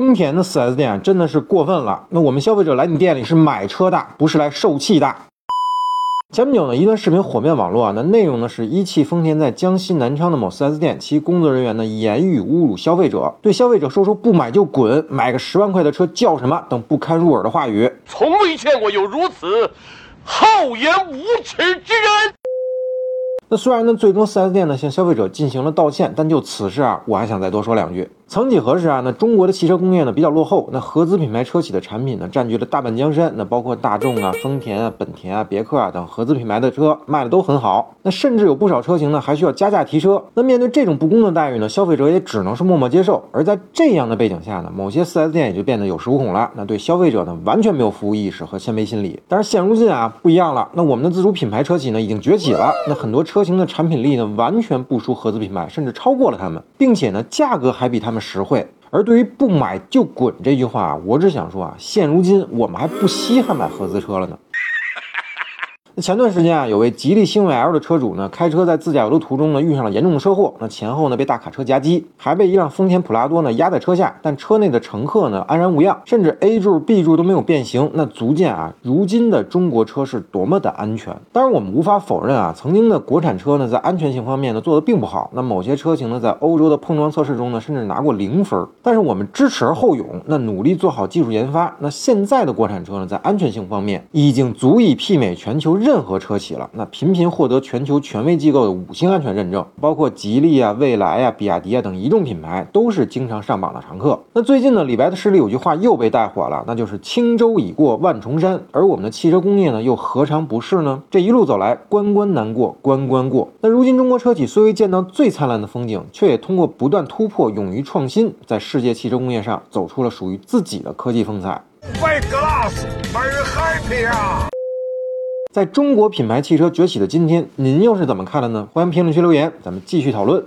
丰田的 4S 店真的是过分了。那我们消费者来你店里是买车的，不是来受气的。前不久呢，一段视频火遍网络啊，那内容呢是一汽丰田在江西南昌的某 4S 店，其工作人员呢言语侮辱消费者，对消费者说出“不买就滚，买个十万块的车叫什么”等不堪入耳的话语。从未见过有如此厚颜无耻之人。那虽然呢，最终 4S 店呢向消费者进行了道歉，但就此事啊，我还想再多说两句。曾几何时啊，那中国的汽车工业呢比较落后，那合资品牌车企的产品呢占据了大半江山，那包括大众啊、丰田啊、本田啊、别克啊等合资品牌的车卖的都很好，那甚至有不少车型呢还需要加价提车。那面对这种不公的待遇呢，消费者也只能是默默接受。而在这样的背景下呢，某些 4S 店也就变得有恃无恐了，那对消费者呢完全没有服务意识和谦卑心理。但是现如今啊不一样了，那我们的自主品牌车企呢已经崛起了，那很多车型的产品力呢完全不输合资品牌，甚至超过了他们，并且呢价格还比他们实惠。而对于不买就滚这句话，我只想说啊，现如今我们还不稀罕买合资车了呢。前段时间啊，有位吉利星越 L 的车主呢，开车在自驾游的途中呢，遇上了严重的车祸。那前后呢被大卡车夹击，还被一辆丰田普拉多呢压在车下，但车内的乘客呢安然无恙，甚至 A 柱、B 柱都没有变形。那足见啊，如今的中国车是多么的安全。当然，我们无法否认啊，曾经的国产车呢在安全性方面呢做的并不好。那某些车型呢在欧洲的碰撞测试中呢，甚至拿过零分。但是我们知耻而后勇，那努力做好技术研发。那现在的国产车呢，在安全性方面已经足以媲美全球任任何车企了，那频频获得全球权威机构的五星安全认证，包括吉利啊、蔚来啊、比亚迪啊等一众品牌都是经常上榜的常客。那最近呢，李白的诗里有句话又被带火了，那就是轻舟已过万重山，而我们的汽车工业呢，又何尝不是呢？这一路走来，关关难过关关过。那如今中国车企虽未见到最灿烂的风景，却也通过不断突破、勇于创新，在世界汽车工业上走出了属于自己的科技风采。Fight glass, very happy 啊！在中国品牌汽车崛起的今天，您又是怎么看的呢？欢迎评论区留言，咱们继续讨论。